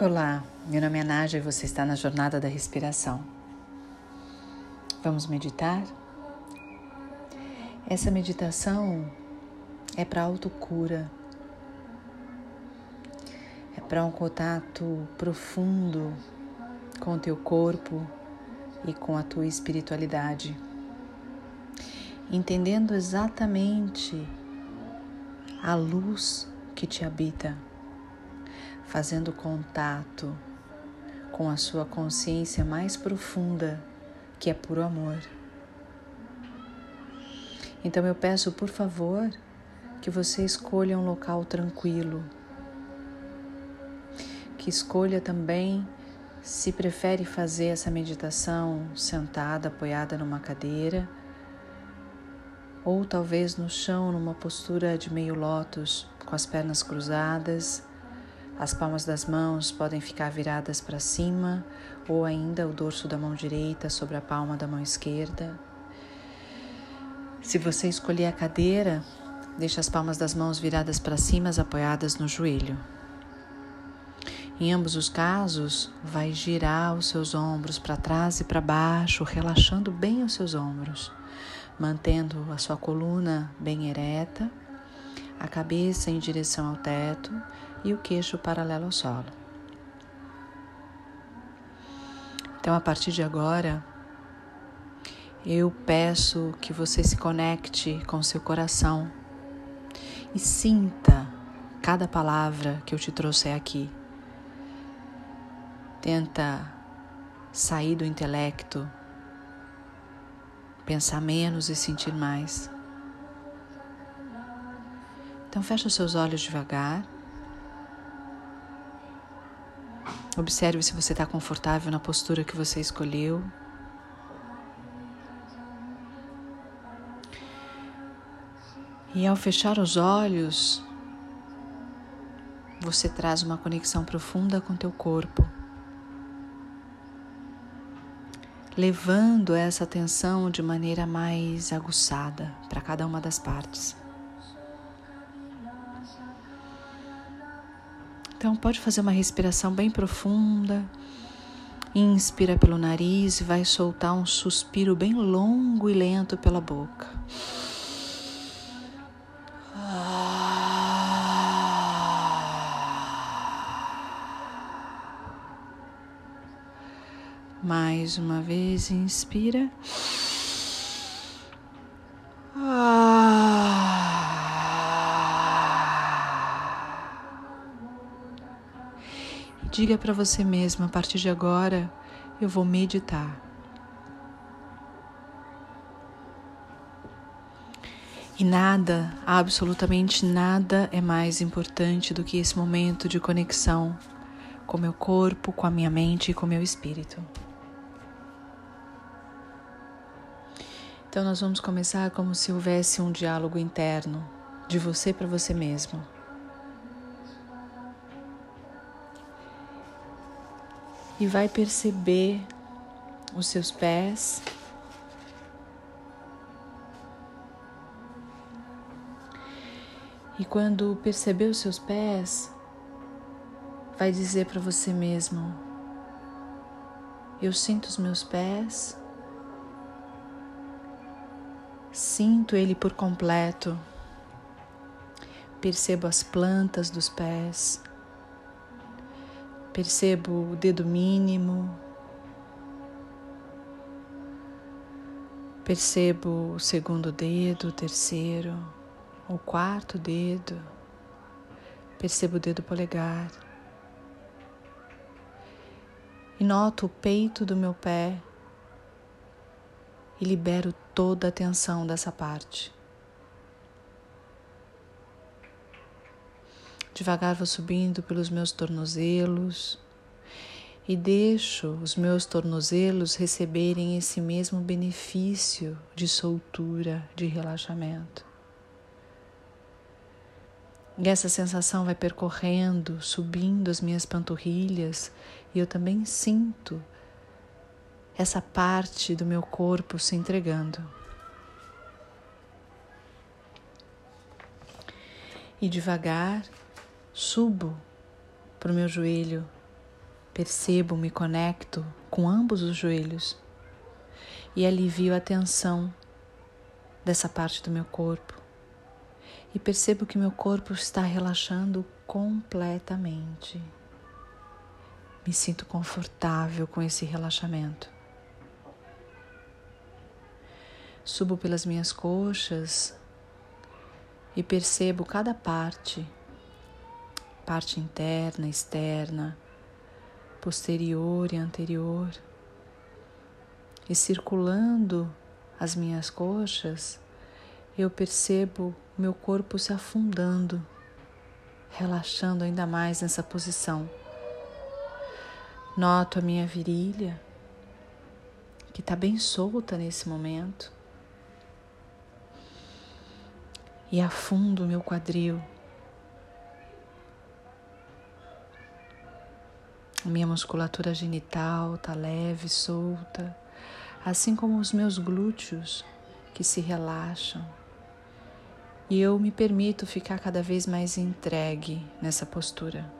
Olá, meu nome é Nádia e você está na Jornada da Respiração. Vamos meditar? Essa meditação é para autocura, é para um contato profundo com o teu corpo e com a tua espiritualidade, entendendo exatamente a luz que te habita fazendo contato com a sua consciência mais profunda, que é puro amor. Então eu peço, por favor, que você escolha um local tranquilo, que escolha também se prefere fazer essa meditação sentada, apoiada numa cadeira, ou talvez no chão, numa postura de meio lótus, com as pernas cruzadas as palmas das mãos podem ficar viradas para cima ou ainda o dorso da mão direita sobre a palma da mão esquerda. Se você escolher a cadeira, deixe as palmas das mãos viradas para cima, apoiadas no joelho. Em ambos os casos, vai girar os seus ombros para trás e para baixo, relaxando bem os seus ombros, mantendo a sua coluna bem ereta, a cabeça em direção ao teto e o queixo paralelo ao solo. Então, a partir de agora, eu peço que você se conecte com seu coração e sinta cada palavra que eu te trouxe aqui. Tenta sair do intelecto, pensar menos e sentir mais. Então fecha os seus olhos devagar. Observe se você está confortável na postura que você escolheu. E ao fechar os olhos, você traz uma conexão profunda com teu corpo, levando essa atenção de maneira mais aguçada para cada uma das partes. Então, pode fazer uma respiração bem profunda. Inspira pelo nariz e vai soltar um suspiro bem longo e lento pela boca. Mais uma vez, inspira. Diga para você mesma: a partir de agora eu vou meditar. E nada, absolutamente nada é mais importante do que esse momento de conexão com meu corpo, com a minha mente e com meu espírito. Então nós vamos começar como se houvesse um diálogo interno de você para você mesmo. E vai perceber os seus pés. E quando perceber os seus pés, vai dizer para você mesmo: Eu sinto os meus pés, sinto ele por completo, percebo as plantas dos pés, Percebo o dedo mínimo. Percebo o segundo dedo, o terceiro, o quarto dedo. Percebo o dedo polegar. E noto o peito do meu pé e libero toda a tensão dessa parte. Devagar vou subindo pelos meus tornozelos e deixo os meus tornozelos receberem esse mesmo benefício de soltura, de relaxamento. E essa sensação vai percorrendo, subindo as minhas panturrilhas, e eu também sinto essa parte do meu corpo se entregando. E devagar Subo para o meu joelho Percebo, me conecto com ambos os joelhos e alivio a tensão dessa parte do meu corpo. E percebo que meu corpo está relaxando completamente. Me sinto confortável com esse relaxamento. Subo pelas minhas coxas e percebo cada parte, parte interna, externa, posterior e anterior. E circulando as minhas coxas, eu percebo meu corpo se afundando, relaxando ainda mais nessa posição. Noto a minha virilha, que está bem solta nesse momento, e afundo meu quadril. A minha musculatura genital está leve, solta, assim como os meus glúteos que se relaxam. E eu me permito ficar cada vez mais entregue nessa postura.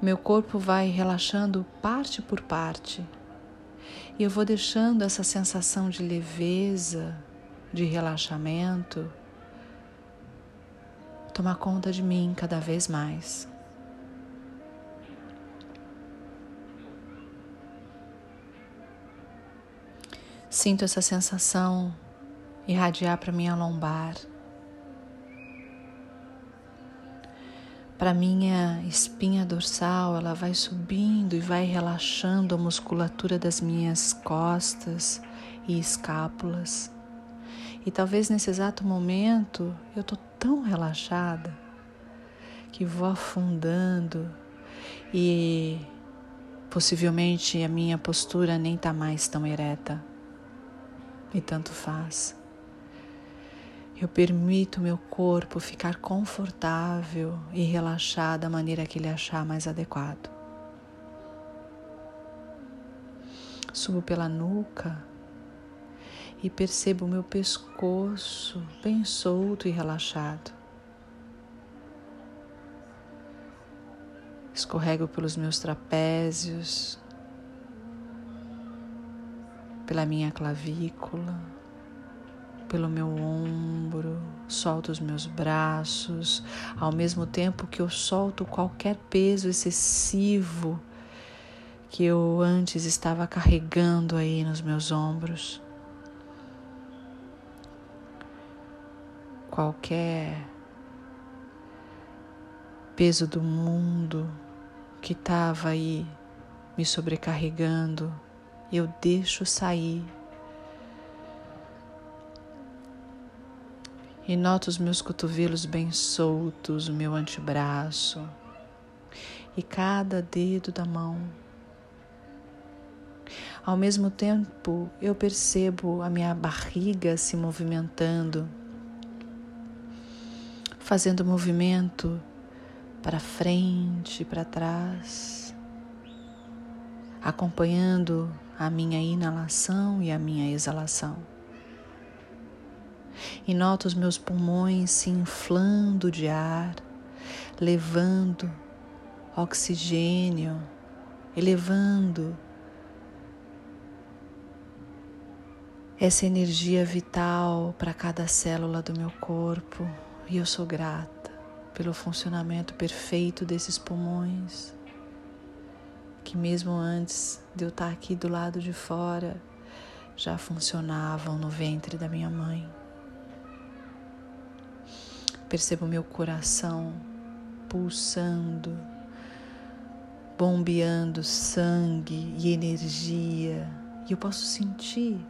O meu corpo vai relaxando parte por parte. E eu vou deixando essa sensação de leveza, de relaxamento, tomar conta de mim cada vez mais. Sinto essa sensação irradiar para minha lombar. para minha espinha dorsal, ela vai subindo e vai relaxando a musculatura das minhas costas e escápulas. E talvez nesse exato momento eu tô tão relaxada que vou afundando e possivelmente a minha postura nem tá mais tão ereta. E tanto faz. Eu permito meu corpo ficar confortável e relaxado da maneira que ele achar mais adequado. Subo pela nuca e percebo meu pescoço bem solto e relaxado. Escorrego pelos meus trapézios, pela minha clavícula pelo meu ombro, solto os meus braços, ao mesmo tempo que eu solto qualquer peso excessivo que eu antes estava carregando aí nos meus ombros. Qualquer peso do mundo que estava aí me sobrecarregando, eu deixo sair e noto os meus cotovelos bem soltos, o meu antebraço e cada dedo da mão. Ao mesmo tempo, eu percebo a minha barriga se movimentando, fazendo movimento para frente para trás, acompanhando a minha inalação e a minha exalação e noto os meus pulmões se inflando de ar, levando oxigênio, elevando essa energia vital para cada célula do meu corpo. E eu sou grata pelo funcionamento perfeito desses pulmões, que mesmo antes de eu estar aqui do lado de fora, já funcionavam no ventre da minha mãe. Percebo meu coração pulsando, bombeando sangue e energia, e eu posso sentir,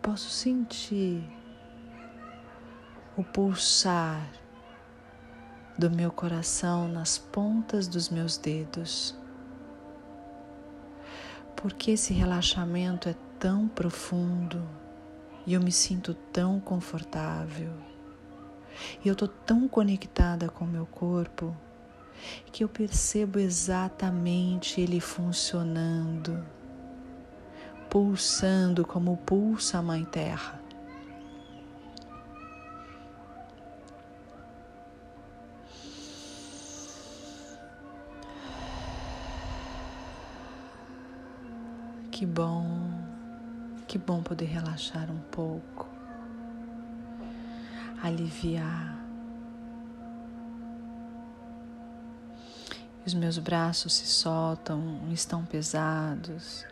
posso sentir o pulsar do meu coração nas pontas dos meus dedos. Porque esse relaxamento é tão profundo e eu me sinto tão confortável. E eu estou tão conectada com o meu corpo que eu percebo exatamente ele funcionando, pulsando como pulsa a Mãe Terra. Que bom, que bom poder relaxar um pouco, aliviar. Os meus braços se soltam, estão pesados.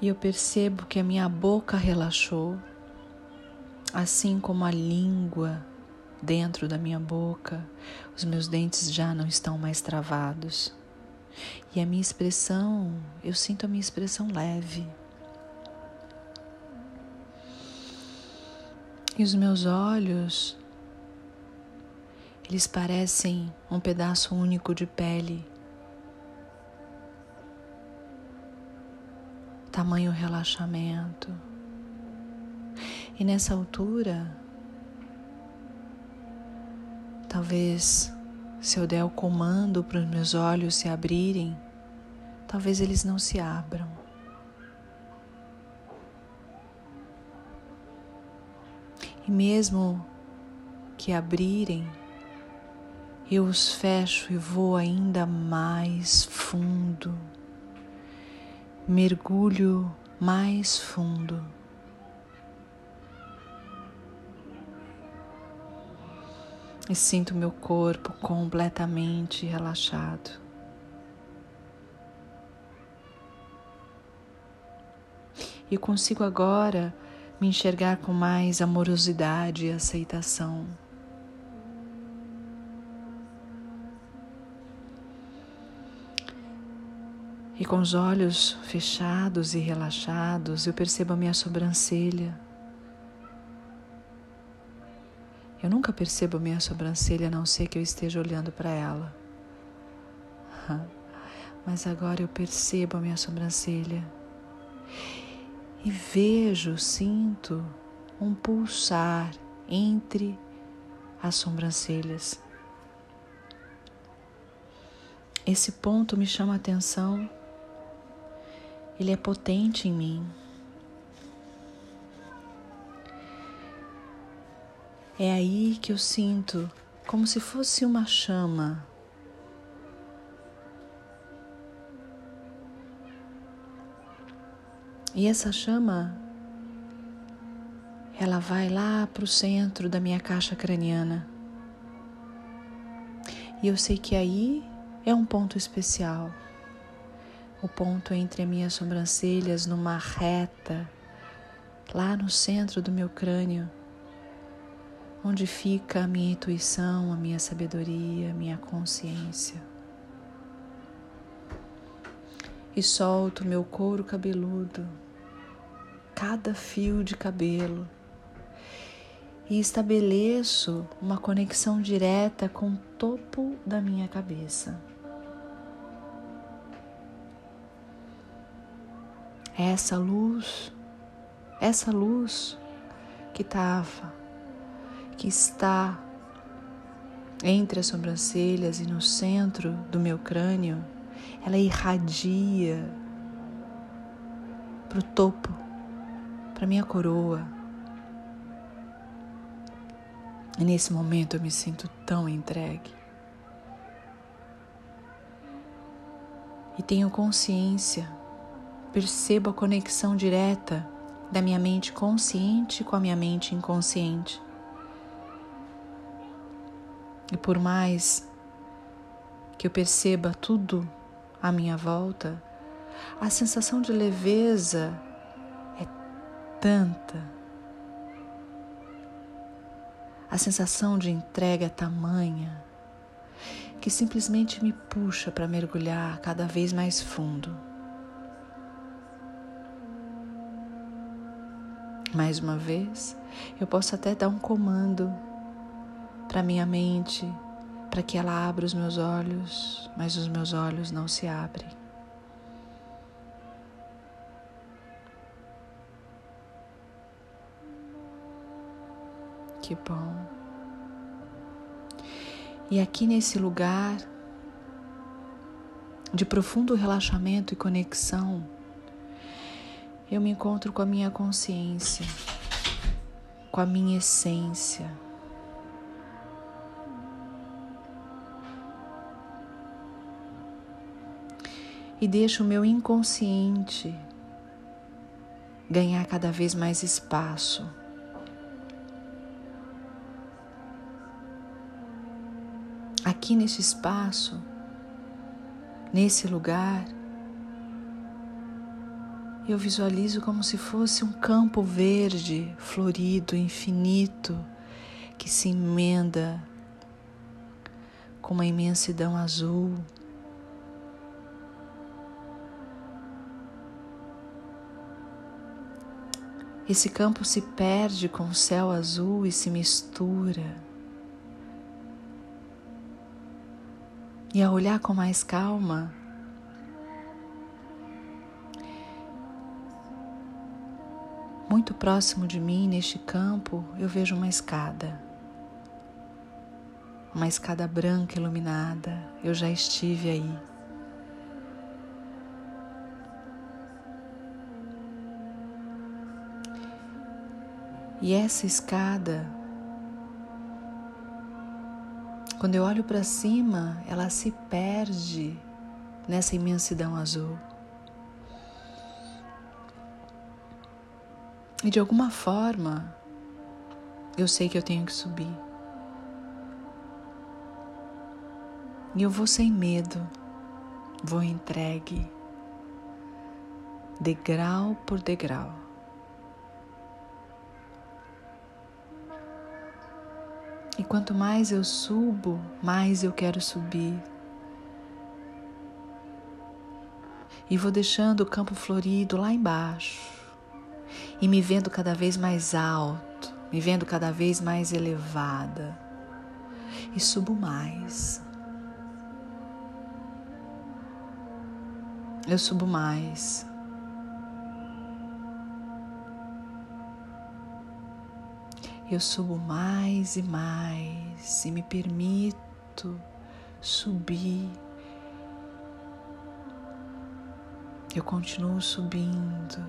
E eu percebo que a minha boca relaxou, assim como a língua dentro da minha boca, os meus dentes já não estão mais travados. E a minha expressão, eu sinto a minha expressão leve. E os meus olhos, eles parecem um pedaço único de pele. Tamanho relaxamento. E nessa altura, Talvez, se eu der o comando para os meus olhos se abrirem, talvez eles não se abram. E mesmo que abrirem, eu os fecho e vou ainda mais fundo, mergulho mais fundo. E sinto meu corpo completamente relaxado. E consigo agora me enxergar com mais amorosidade e aceitação. E com os olhos fechados e relaxados, eu percebo a minha sobrancelha Eu nunca percebo minha sobrancelha a não ser que eu esteja olhando para ela. Mas agora eu percebo a minha sobrancelha e vejo, sinto um pulsar entre as sobrancelhas. Esse ponto me chama a atenção, ele é potente em mim. É aí que eu sinto como se fosse uma chama. E essa chama, ela vai lá para o centro da minha caixa craniana. E eu sei que aí é um ponto especial. O ponto entre as minhas sobrancelhas, numa reta, lá no centro do meu crânio onde fica a minha intuição, a minha sabedoria, a minha consciência. E solto meu couro cabeludo, cada fio de cabelo, e estabeleço uma conexão direta com o topo da minha cabeça. Essa luz, essa luz que estava que está entre as sobrancelhas e no centro do meu crânio, ela irradia para o topo, para minha coroa. E nesse momento eu me sinto tão entregue. E tenho consciência, percebo a conexão direta da minha mente consciente com a minha mente inconsciente. E por mais que eu perceba tudo à minha volta, a sensação de leveza é tanta. A sensação de entrega é tamanha que simplesmente me puxa para mergulhar cada vez mais fundo. Mais uma vez, eu posso até dar um comando para minha mente, para que ela abra os meus olhos, mas os meus olhos não se abrem. Que bom. E aqui nesse lugar de profundo relaxamento e conexão, eu me encontro com a minha consciência, com a minha essência e deixo o meu inconsciente ganhar cada vez mais espaço. Aqui nesse espaço, nesse lugar, eu visualizo como se fosse um campo verde, florido, infinito, que se emenda com uma imensidão azul. Esse campo se perde com o céu azul e se mistura. E ao olhar com mais calma, muito próximo de mim, neste campo, eu vejo uma escada. Uma escada branca iluminada. Eu já estive aí. E essa escada, quando eu olho para cima, ela se perde nessa imensidão azul. E de alguma forma, eu sei que eu tenho que subir. E eu vou sem medo, vou entregue, degrau por degrau. E quanto mais eu subo, mais eu quero subir. E vou deixando o campo florido lá embaixo. E me vendo cada vez mais alto, me vendo cada vez mais elevada. E subo mais. Eu subo mais. Eu subo mais e mais e me permito subir. Eu continuo subindo.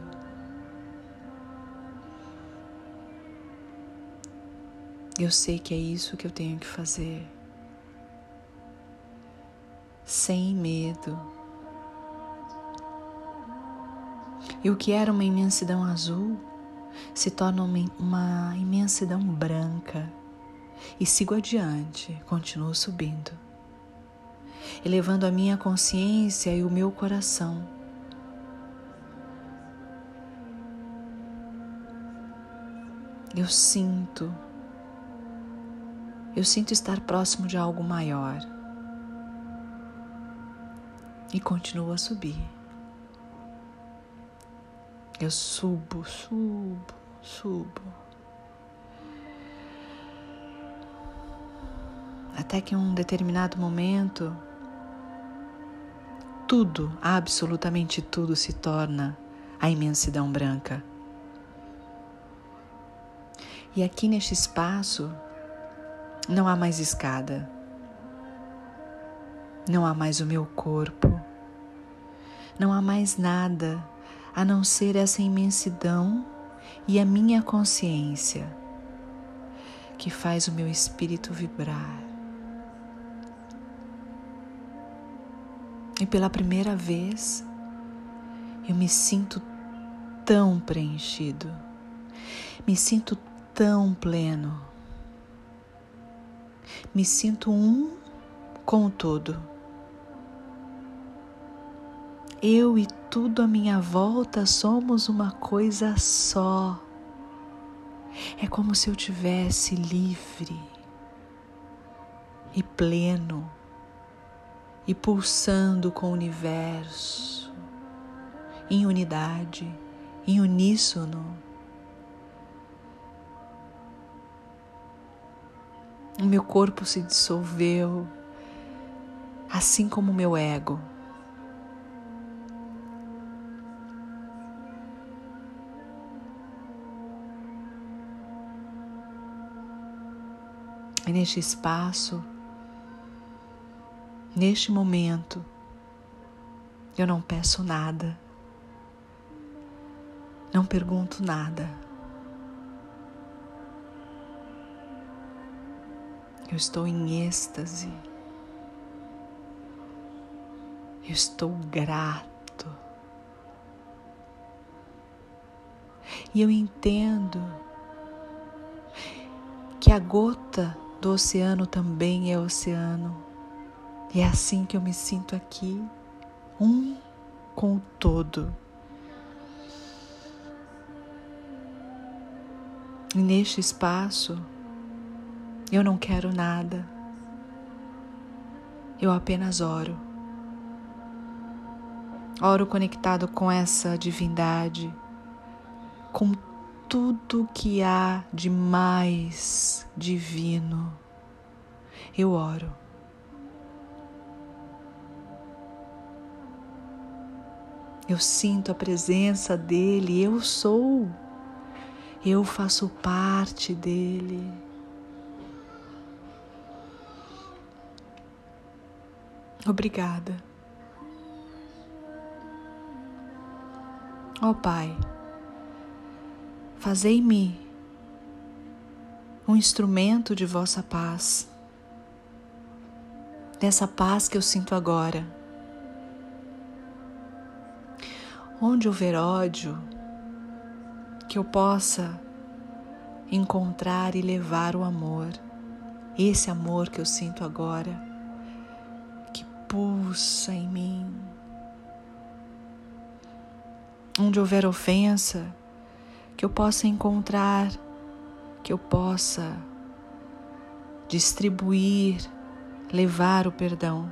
Eu sei que é isso que eu tenho que fazer. Sem medo. E o que era uma imensidão azul se torna uma, imensidão branca e sigo adiante, continuo subindo, elevando a minha consciência e o meu coração. Eu sinto, eu sinto estar próximo de algo maior e continuo a subir. Eu subo, subo, subo. Até que em um determinado momento, tudo, absolutamente tudo se torna a imensidão branca. E aqui neste espaço não há mais escada, não há mais o meu corpo, não há mais nada a não ser essa imensidão e a minha consciência que faz o meu espírito vibrar. E pela primeira vez eu me sinto tão preenchido, me sinto tão pleno, me sinto um com o todo. Eu e tudo à minha volta somos uma coisa só. É como se eu tivesse livre e pleno e pulsando com o universo em unidade, em uníssono. O meu corpo se dissolveu, assim como o meu ego. E neste espaço, neste momento, eu não peço nada, não pergunto nada. Eu estou em êxtase. Eu estou grato. E eu entendo que a gota do oceano também é oceano. E é assim que eu me sinto aqui, um com o todo. E neste espaço, eu não quero nada. Eu apenas oro. Oro conectado com essa divindade, com tudo que há de mais divino. Eu oro. Eu sinto a presença dele, eu sou. Eu faço parte dele. Obrigada. Ó oh, Pai, fazei-me um instrumento de vossa paz, dessa paz que eu sinto agora. Onde houver ódio, que eu possa encontrar e levar o amor, esse amor que eu sinto agora, que pulsa em mim. Onde houver ofensa, que eu possa encontrar, que eu possa distribuir, levar o perdão.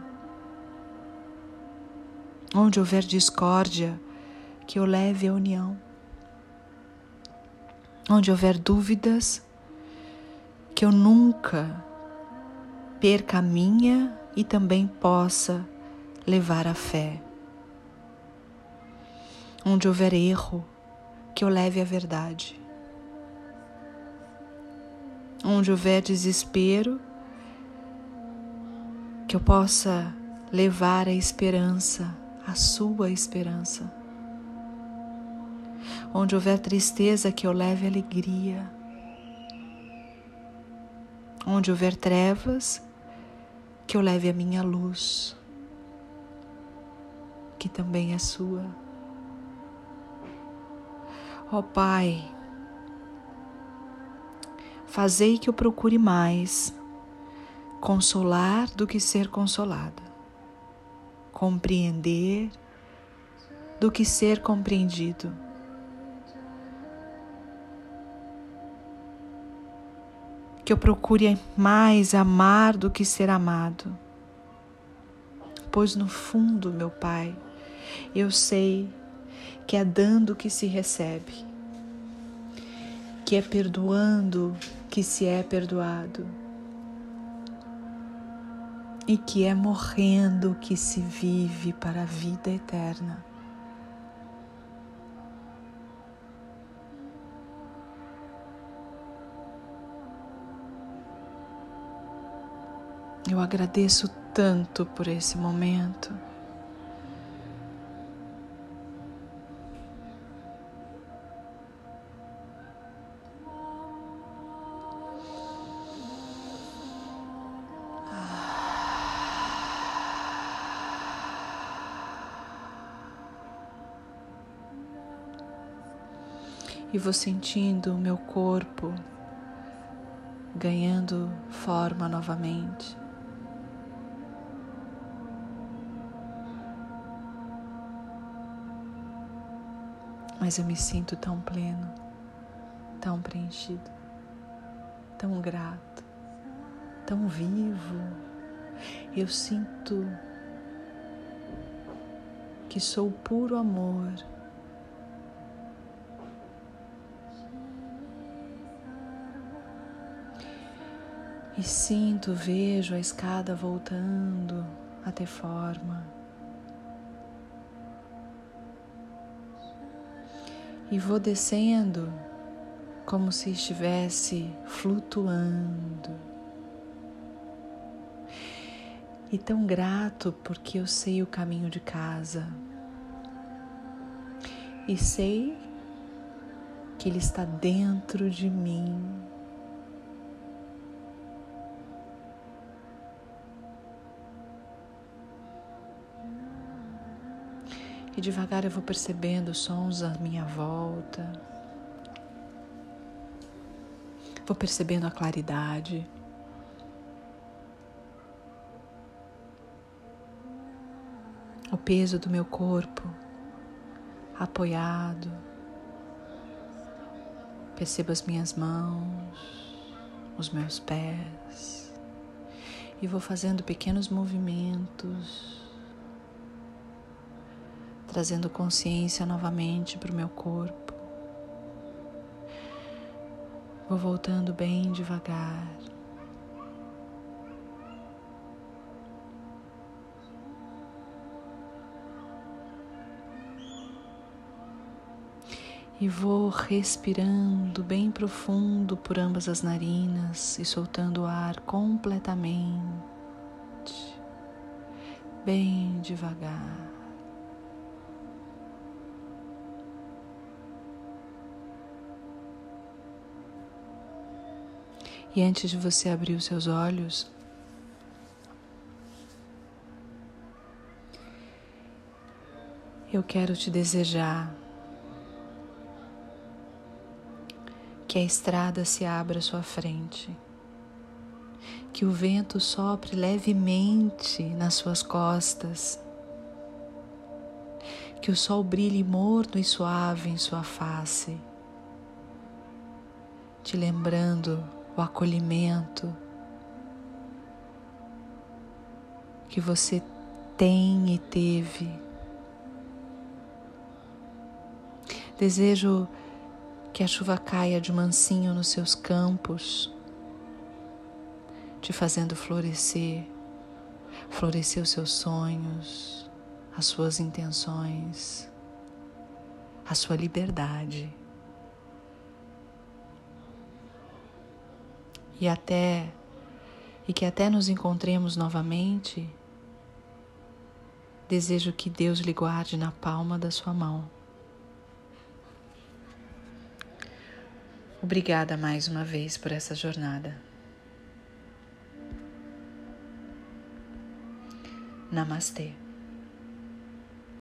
Onde houver discórdia, que eu leve a união. Onde houver dúvidas, que eu nunca perca a minha e também possa levar a fé. Onde houver erro, que eu leve a verdade. Onde houver desespero, que eu possa levar a esperança, a sua esperança. Onde houver tristeza, que eu leve alegria. Onde houver trevas, que eu leve a minha luz, que também é sua. Ó oh, Pai, fazei que eu procure mais consolar do que ser consolada, compreender do que ser compreendido que eu procure mais amar do que ser amado. Pois no fundo, meu Pai, eu sei que é dando que se recebe, que é perdoando que se é perdoado, e que é morrendo que se vive para a vida eterna. Eu agradeço tanto por esse momento. E vou sentindo o meu corpo ganhando forma novamente. mas eu me sinto tão pleno, tão preenchido, tão grato, tão vivo. Eu sinto que sou puro amor. E sinto, vejo a escada voltando a ter forma. e vou descendo como se estivesse flutuando. E tão grato porque eu sei o caminho de casa. E sei que Ele está dentro de mim. E devagar eu vou percebendo os sons à minha volta. Vou percebendo a claridade. O peso do meu corpo apoiado. Percebo as minhas mãos, os meus pés e vou fazendo pequenos movimentos trazendo consciência novamente para o meu corpo. Vou voltando bem devagar. E vou respirando bem profundo por ambas as narinas e soltando o ar completamente, bem devagar. E antes de você abrir os seus olhos, eu quero te desejar que a estrada se abra à sua frente, que o vento sopre levemente nas suas costas, que o sol brilhe morno e suave em sua face, te lembrando o acolhimento que você tem e teve. Desejo que a chuva caia de mansinho nos seus campos, te fazendo florescer, florescer os seus sonhos, as suas intenções, a sua liberdade. E até e que até nos encontremos novamente, desejo que Deus lhe guarde na palma da sua mão. Obrigada mais uma vez por essa jornada. Namastê.